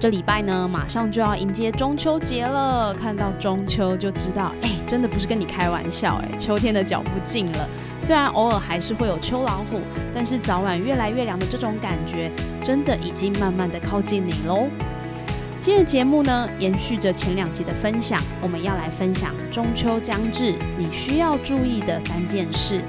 这礼拜呢，马上就要迎接中秋节了。看到中秋就知道，哎，真的不是跟你开玩笑，哎，秋天的脚步近了。虽然偶尔还是会有秋老虎，但是早晚越来越凉的这种感觉，真的已经慢慢的靠近你喽。今天节目呢，延续着前两集的分享，我们要来分享中秋将至，你需要注意的三件事。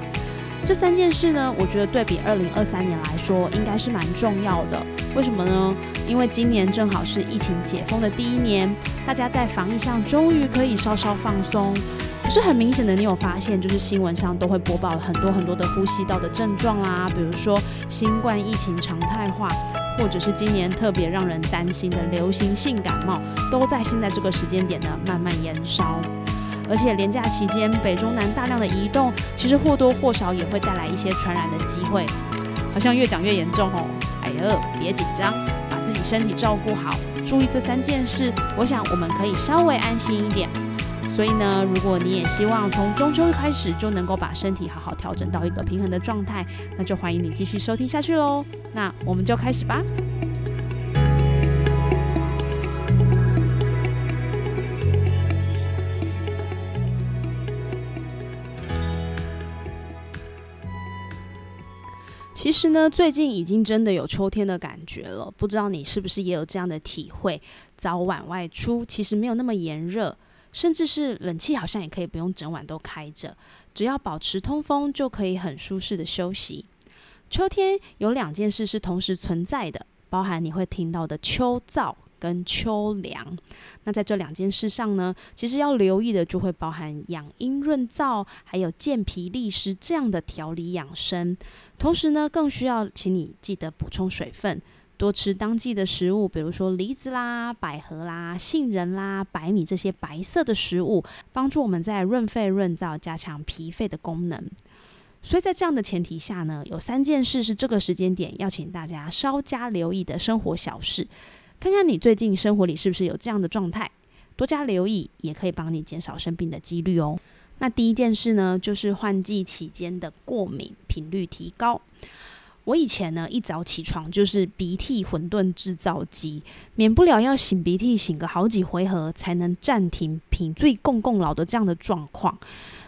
这三件事呢，我觉得对比二零二三年来说，应该是蛮重要的。为什么呢？因为今年正好是疫情解封的第一年，大家在防疫上终于可以稍稍放松。可是很明显的，你有发现，就是新闻上都会播报很多很多的呼吸道的症状啊，比如说新冠疫情常态化，或者是今年特别让人担心的流行性感冒，都在现在这个时间点呢慢慢延烧。而且连假期间北中南大量的移动，其实或多或少也会带来一些传染的机会。好像越讲越严重哦。别紧张，把自己身体照顾好，注意这三件事，我想我们可以稍微安心一点。所以呢，如果你也希望从中秋开始就能够把身体好好调整到一个平衡的状态，那就欢迎你继续收听下去喽。那我们就开始吧。其实呢，最近已经真的有秋天的感觉了，不知道你是不是也有这样的体会？早晚外出其实没有那么炎热，甚至是冷气好像也可以不用整晚都开着，只要保持通风就可以很舒适的休息。秋天有两件事是同时存在的，包含你会听到的秋燥。跟秋凉，那在这两件事上呢，其实要留意的就会包含养阴润燥，还有健脾利湿这样的调理养生。同时呢，更需要请你记得补充水分，多吃当季的食物，比如说梨子啦、百合啦、杏仁啦、白米这些白色的食物，帮助我们在润肺润燥，加强脾肺的功能。所以在这样的前提下呢，有三件事是这个时间点要请大家稍加留意的生活小事。看看你最近生活里是不是有这样的状态，多加留意也可以帮你减少生病的几率哦。那第一件事呢，就是换季期间的过敏频率提高。我以前呢一早起床就是鼻涕混沌制造机，免不了要擤鼻涕擤个好几回合才能暂停品最共共老的这样的状况。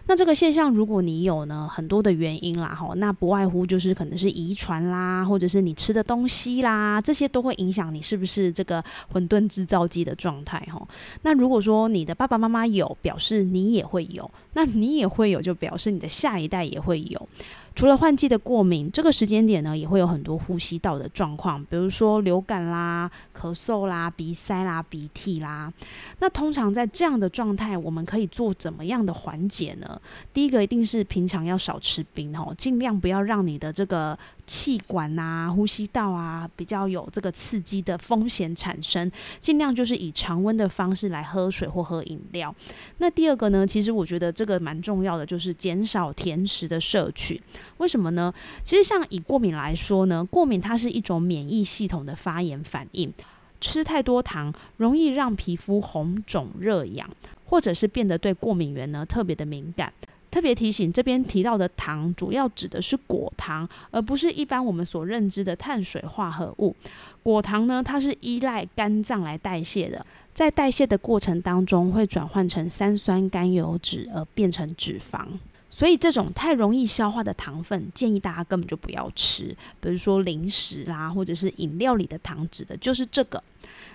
那这个现象，如果你有呢很多的原因啦，哈，那不外乎就是可能是遗传啦，或者是你吃的东西啦，这些都会影响你是不是这个混沌制造机的状态，哈。那如果说你的爸爸妈妈有，表示你也会有，那你也会有，就表示你的下一代也会有。除了换季的过敏，这个时间点呢，也会有很多呼吸道的状况，比如说流感啦、咳嗽啦、鼻塞啦、鼻涕啦。那通常在这样的状态，我们可以做怎么样的缓解呢？第一个一定是平常要少吃冰哦，尽量不要让你的这个。气管啊，呼吸道啊，比较有这个刺激的风险产生，尽量就是以常温的方式来喝水或喝饮料。那第二个呢，其实我觉得这个蛮重要的，就是减少甜食的摄取。为什么呢？其实像以过敏来说呢，过敏它是一种免疫系统的发炎反应，吃太多糖容易让皮肤红肿热痒，或者是变得对过敏源呢特别的敏感。特别提醒，这边提到的糖主要指的是果糖，而不是一般我们所认知的碳水化合物。果糖呢，它是依赖肝脏来代谢的，在代谢的过程当中会转换成三酸甘油脂而变成脂肪。所以这种太容易消化的糖分，建议大家根本就不要吃。比如说零食啦，或者是饮料里的糖，指的就是这个。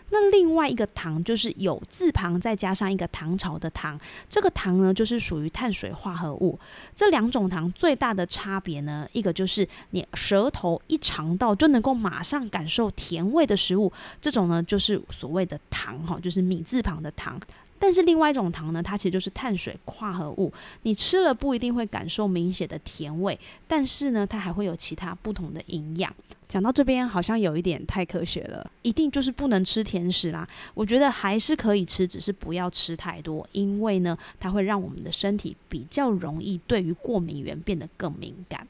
那另外一个糖就是有字旁再加上一个唐朝的糖，这个糖呢就是属于碳水化合物。这两种糖最大的差别呢，一个就是你舌头一尝到就能够马上感受甜味的食物，这种呢就是所谓的糖哈，就是米字旁的糖。但是另外一种糖呢，它其实就是碳水化合物，你吃了不一定会感受明显的甜味，但是呢，它还会有其他不同的营养。讲到这边好像有一点太科学了，一定就是不能吃甜食啦。我觉得还是可以吃，只是不要吃太多，因为呢，它会让我们的身体比较容易对于过敏源变得更敏感。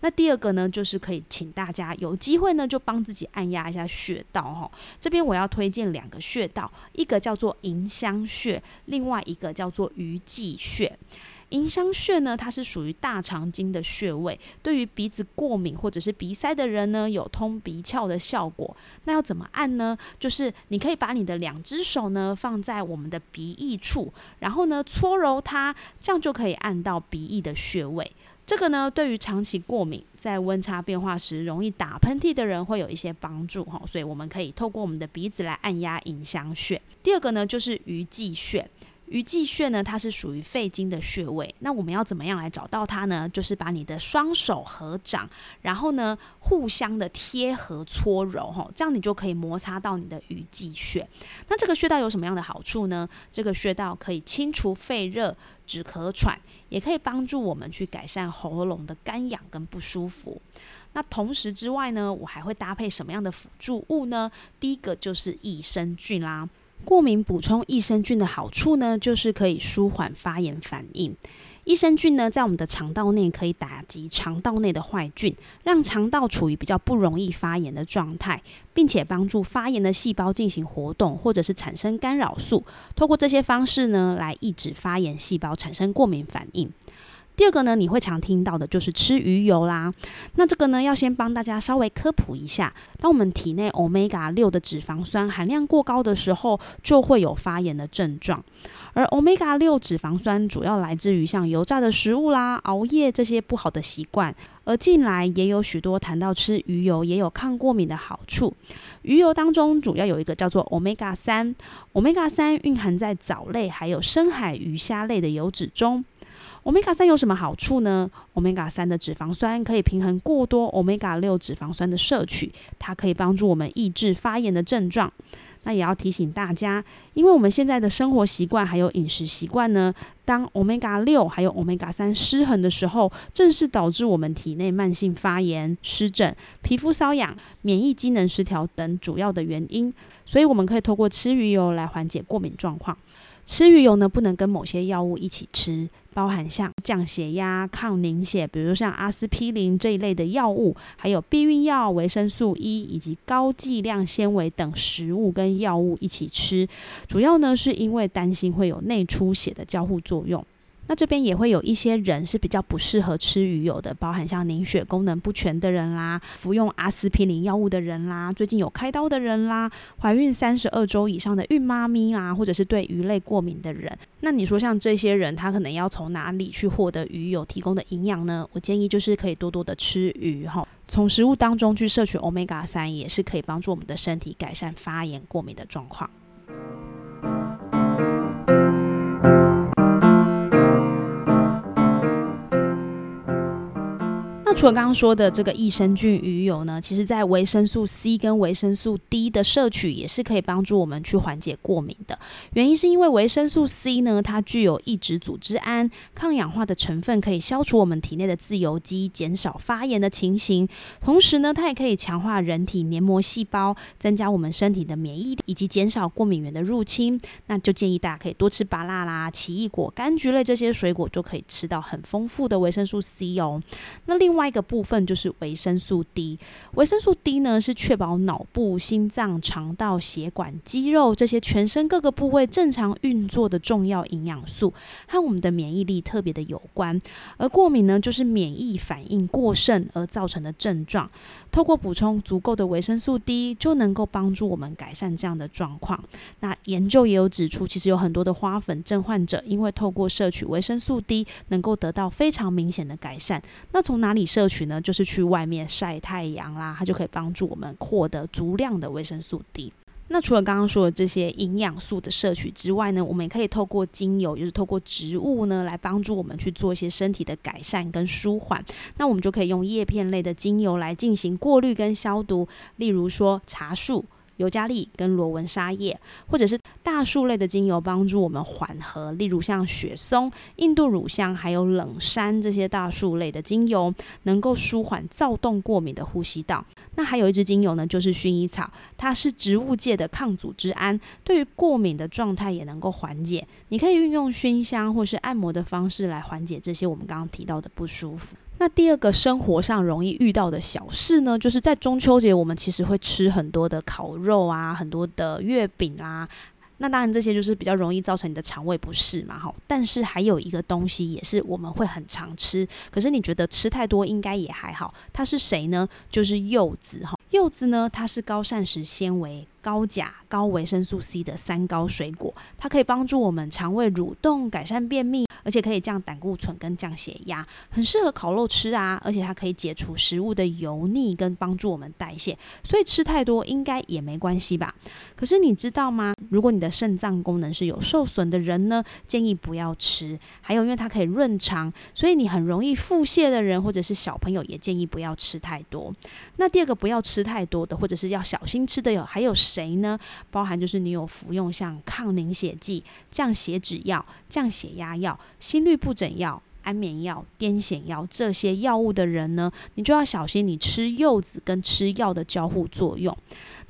那第二个呢，就是可以请大家有机会呢，就帮自己按压一下穴道哈。这边我要推荐两个穴道，一个叫做迎香穴，另外一个叫做鱼际穴。迎香穴呢，它是属于大肠经的穴位，对于鼻子过敏或者是鼻塞的人呢，有通鼻窍的效果。那要怎么按呢？就是你可以把你的两只手呢放在我们的鼻翼处，然后呢搓揉它，这样就可以按到鼻翼的穴位。这个呢，对于长期过敏、在温差变化时容易打喷嚏的人会有一些帮助哈。所以我们可以透过我们的鼻子来按压迎香穴。第二个呢，就是鱼际穴。鱼际穴呢，它是属于肺经的穴位。那我们要怎么样来找到它呢？就是把你的双手合掌，然后呢，互相的贴合搓揉，哈，这样你就可以摩擦到你的鱼际穴。那这个穴道有什么样的好处呢？这个穴道可以清除肺热、止咳喘，也可以帮助我们去改善喉咙的干痒跟不舒服。那同时之外呢，我还会搭配什么样的辅助物呢？第一个就是益生菌啦。过敏补充益生菌的好处呢，就是可以舒缓发炎反应。益生菌呢，在我们的肠道内可以打击肠道内的坏菌，让肠道处于比较不容易发炎的状态，并且帮助发炎的细胞进行活动，或者是产生干扰素。透过这些方式呢，来抑制发炎细胞产生过敏反应。第二个呢，你会常听到的就是吃鱼油啦。那这个呢，要先帮大家稍微科普一下。当我们体内 omega 六的脂肪酸含量过高的时候，就会有发炎的症状。而 omega 六脂肪酸主要来自于像油炸的食物啦、熬夜这些不好的习惯。而近来也有许多谈到吃鱼油也有抗过敏的好处。鱼油当中主要有一个叫做 omega 三，omega 三蕴含在藻类还有深海鱼虾类的油脂中。欧米伽三有什么好处呢？欧米伽三的脂肪酸可以平衡过多欧米伽六脂肪酸的摄取，它可以帮助我们抑制发炎的症状。那也要提醒大家，因为我们现在的生活习惯还有饮食习惯呢，当欧米伽六还有欧米伽三失衡的时候，正是导致我们体内慢性发炎、湿疹、皮肤瘙痒、免疫机能失调等主要的原因。所以我们可以透过吃鱼油来缓解过敏状况。吃鱼油呢，不能跟某些药物一起吃，包含像降血压、抗凝血，比如像阿司匹林这一类的药物，还有避孕药、维生素 E 以及高剂量纤维等食物跟药物一起吃，主要呢是因为担心会有内出血的交互作用。作用那这边也会有一些人是比较不适合吃鱼油的，包含像凝血功能不全的人啦，服用阿司匹林药物的人啦，最近有开刀的人啦，怀孕三十二周以上的孕妈咪啦，或者是对鱼类过敏的人。那你说像这些人，他可能要从哪里去获得鱼油提供的营养呢？我建议就是可以多多的吃鱼哈，从食物当中去摄取欧米伽三，也是可以帮助我们的身体改善发炎过敏的状况。除了刚刚说的这个益生菌鱼油呢，其实在维生素 C 跟维生素 D 的摄取也是可以帮助我们去缓解过敏的。原因是因为维生素 C 呢，它具有抑制组织胺、抗氧化的成分，可以消除我们体内的自由基，减少发炎的情形。同时呢，它也可以强化人体黏膜细胞，增加我们身体的免疫力，以及减少过敏源的入侵。那就建议大家可以多吃芭辣啦、奇异果、柑橘类这些水果，就可以吃到很丰富的维生素 C 哦。那另外。一个部分就是维生素 D，维生素 D 呢是确保脑部、心脏、肠道、血管、肌肉这些全身各个部位正常运作的重要营养素，和我们的免疫力特别的有关。而过敏呢，就是免疫反应过剩而造成的症状。透过补充足够的维生素 D，就能够帮助我们改善这样的状况。那研究也有指出，其实有很多的花粉症患者，因为透过摄取维生素 D，能够得到非常明显的改善。那从哪里？摄取呢，就是去外面晒太阳啦，它就可以帮助我们获得足量的维生素 D。那除了刚刚说的这些营养素的摄取之外呢，我们也可以透过精油，就是透过植物呢，来帮助我们去做一些身体的改善跟舒缓。那我们就可以用叶片类的精油来进行过滤跟消毒，例如说茶树。尤加利跟罗纹沙叶，或者是大树类的精油帮助我们缓和，例如像雪松、印度乳香还有冷杉这些大树类的精油，能够舒缓躁动过敏的呼吸道。那还有一支精油呢，就是薰衣草，它是植物界的抗组织胺，对于过敏的状态也能够缓解。你可以运用熏香或是按摩的方式来缓解这些我们刚刚提到的不舒服。那第二个生活上容易遇到的小事呢，就是在中秋节，我们其实会吃很多的烤肉啊，很多的月饼啦。那当然这些就是比较容易造成你的肠胃不适嘛，哈。但是还有一个东西也是我们会很常吃，可是你觉得吃太多应该也还好。它是谁呢？就是柚子，哈。柚子呢，它是高膳食纤维、高钾、高维生素 C 的三高水果，它可以帮助我们肠胃蠕动，改善便秘。而且可以降胆固醇跟降血压，很适合烤肉吃啊！而且它可以解除食物的油腻跟帮助我们代谢，所以吃太多应该也没关系吧？可是你知道吗？如果你的肾脏功能是有受损的人呢，建议不要吃。还有，因为它可以润肠，所以你很容易腹泻的人或者是小朋友也建议不要吃太多。那第二个不要吃太多的，或者是要小心吃的有还有谁呢？包含就是你有服用像抗凝血剂、降血脂药、降血压药。心律不整药、安眠药、癫痫药这些药物的人呢，你就要小心你吃柚子跟吃药的交互作用。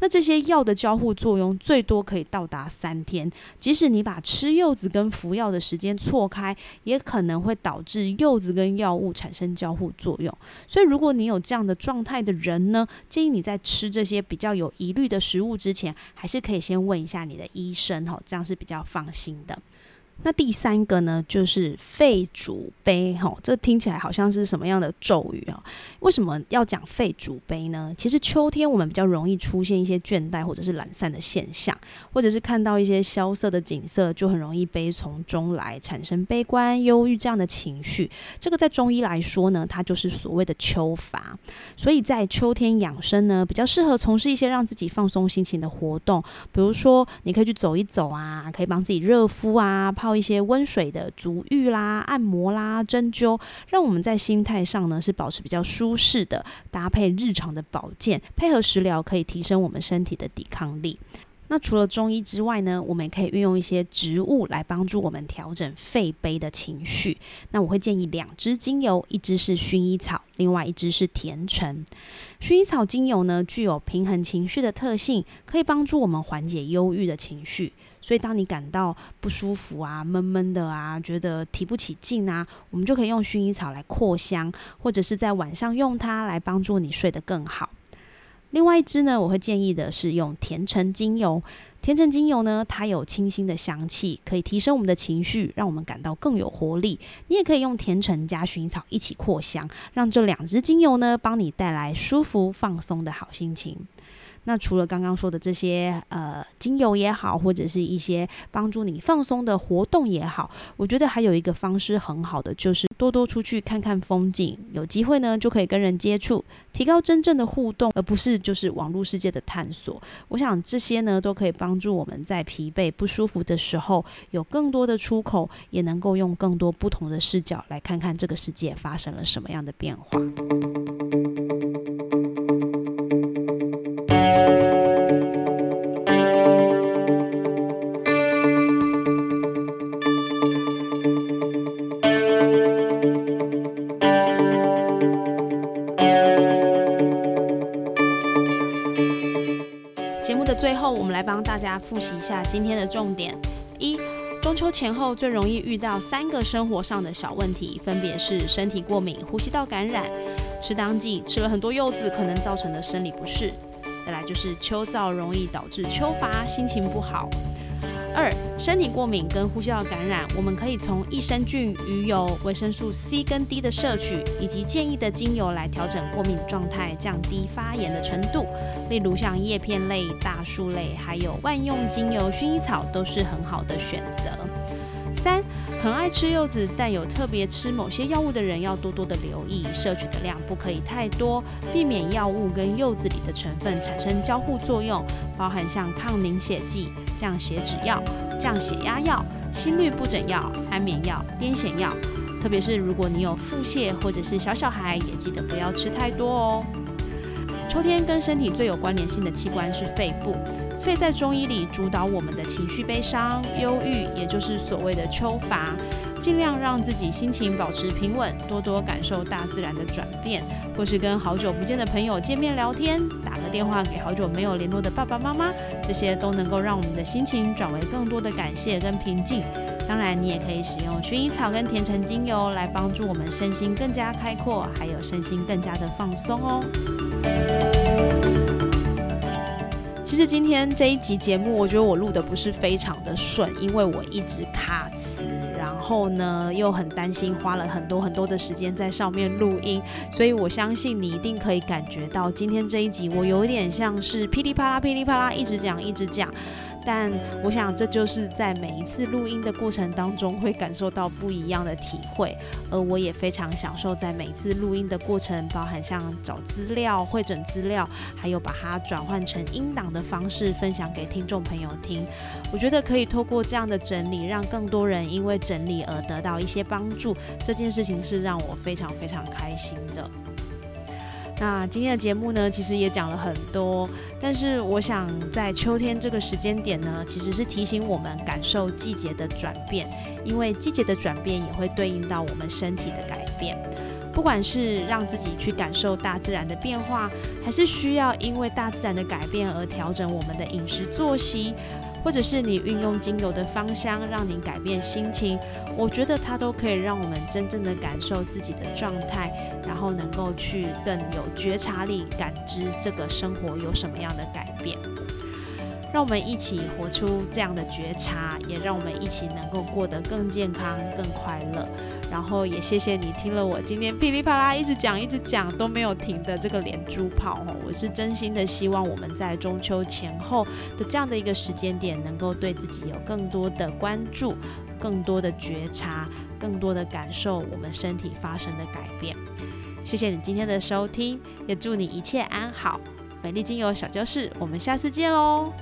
那这些药的交互作用最多可以到达三天，即使你把吃柚子跟服药的时间错开，也可能会导致柚子跟药物产生交互作用。所以，如果你有这样的状态的人呢，建议你在吃这些比较有疑虑的食物之前，还是可以先问一下你的医生哈，这样是比较放心的。那第三个呢，就是肺主杯，哈，这听起来好像是什么样的咒语啊？为什么要讲肺主杯呢？其实秋天我们比较容易出现一些倦怠或者是懒散的现象，或者是看到一些萧瑟的景色，就很容易悲从中来，产生悲观、忧郁这样的情绪。这个在中医来说呢，它就是所谓的秋乏。所以在秋天养生呢，比较适合从事一些让自己放松心情的活动，比如说你可以去走一走啊，可以帮自己热敷啊，泡。一些温水的足浴啦、按摩啦、针灸，让我们在心态上呢是保持比较舒适的，搭配日常的保健，配合食疗，可以提升我们身体的抵抗力。那除了中医之外呢，我们也可以运用一些植物来帮助我们调整肺悲的情绪。那我会建议两支精油，一支是薰衣草，另外一支是甜橙。薰衣草精油呢，具有平衡情绪的特性，可以帮助我们缓解忧郁的情绪。所以，当你感到不舒服啊、闷闷的啊、觉得提不起劲啊，我们就可以用薰衣草来扩香，或者是在晚上用它来帮助你睡得更好。另外一支呢，我会建议的是用甜橙精油。甜橙精油呢，它有清新的香气，可以提升我们的情绪，让我们感到更有活力。你也可以用甜橙加薰衣草一起扩香，让这两支精油呢，帮你带来舒服放松的好心情。那除了刚刚说的这些呃精油也好，或者是一些帮助你放松的活动也好，我觉得还有一个方式很好的，就是多多出去看看风景，有机会呢就可以跟人接触，提高真正的互动，而不是就是网络世界的探索。我想这些呢都可以帮助我们在疲惫不舒服的时候有更多的出口，也能够用更多不同的视角来看看这个世界发生了什么样的变化。帮大家复习一下今天的重点：一、中秋前后最容易遇到三个生活上的小问题，分别是身体过敏、呼吸道感染、吃当季吃了很多柚子可能造成的生理不适；再来就是秋燥容易导致秋乏、心情不好。二、身体过敏跟呼吸道感染，我们可以从益生菌、鱼油、维生素 C 跟 D 的摄取，以及建议的精油来调整过敏状态，降低发炎的程度。例如像叶片类、大树类，还有万用精油薰衣草，都是很好的选择。三、很爱吃柚子，但有特别吃某些药物的人，要多多的留意摄取的量，不可以太多，避免药物跟柚子里的成分产生交互作用，包含像抗凝血剂、降血脂药、降血压药、心律不整药、安眠药、癫痫药。特别是如果你有腹泻或者是小小孩，也记得不要吃太多哦。秋天跟身体最有关联性的器官是肺部，肺在中医里主导我们的情绪悲伤、忧郁，也就是所谓的秋乏。尽量让自己心情保持平稳，多多感受大自然的转变，或是跟好久不见的朋友见面聊天，打个电话给好久没有联络的爸爸妈妈，这些都能够让我们的心情转为更多的感谢跟平静。当然，你也可以使用薰衣草跟甜橙精油来帮助我们身心更加开阔，还有身心更加的放松哦。其实今天这一集节目，我觉得我录的不是非常的顺，因为我一直卡词。后呢，又很担心，花了很多很多的时间在上面录音，所以我相信你一定可以感觉到，今天这一集我有点像是噼里啪啦、噼里啪啦一直讲、一直讲。但我想，这就是在每一次录音的过程当中，会感受到不一样的体会。而我也非常享受在每一次录音的过程，包含像找资料、会诊资料，还有把它转换成音档的方式分享给听众朋友听。我觉得可以透过这样的整理，让更多人因为整理而得到一些帮助。这件事情是让我非常非常开心的。那今天的节目呢，其实也讲了很多，但是我想在秋天这个时间点呢，其实是提醒我们感受季节的转变，因为季节的转变也会对应到我们身体的改变。不管是让自己去感受大自然的变化，还是需要因为大自然的改变而调整我们的饮食作息。或者是你运用精油的芳香，让你改变心情，我觉得它都可以让我们真正的感受自己的状态，然后能够去更有觉察力，感知这个生活有什么样的改变。让我们一起活出这样的觉察，也让我们一起能够过得更健康、更快乐。然后也谢谢你听了我今天噼里啪啦一直讲、一直讲都没有停的这个连珠炮哦，我是真心的希望我们在中秋前后的这样的一个时间点，能够对自己有更多的关注、更多的觉察、更多的感受我们身体发生的改变。谢谢你今天的收听，也祝你一切安好。美丽精油小教室，我们下次见喽。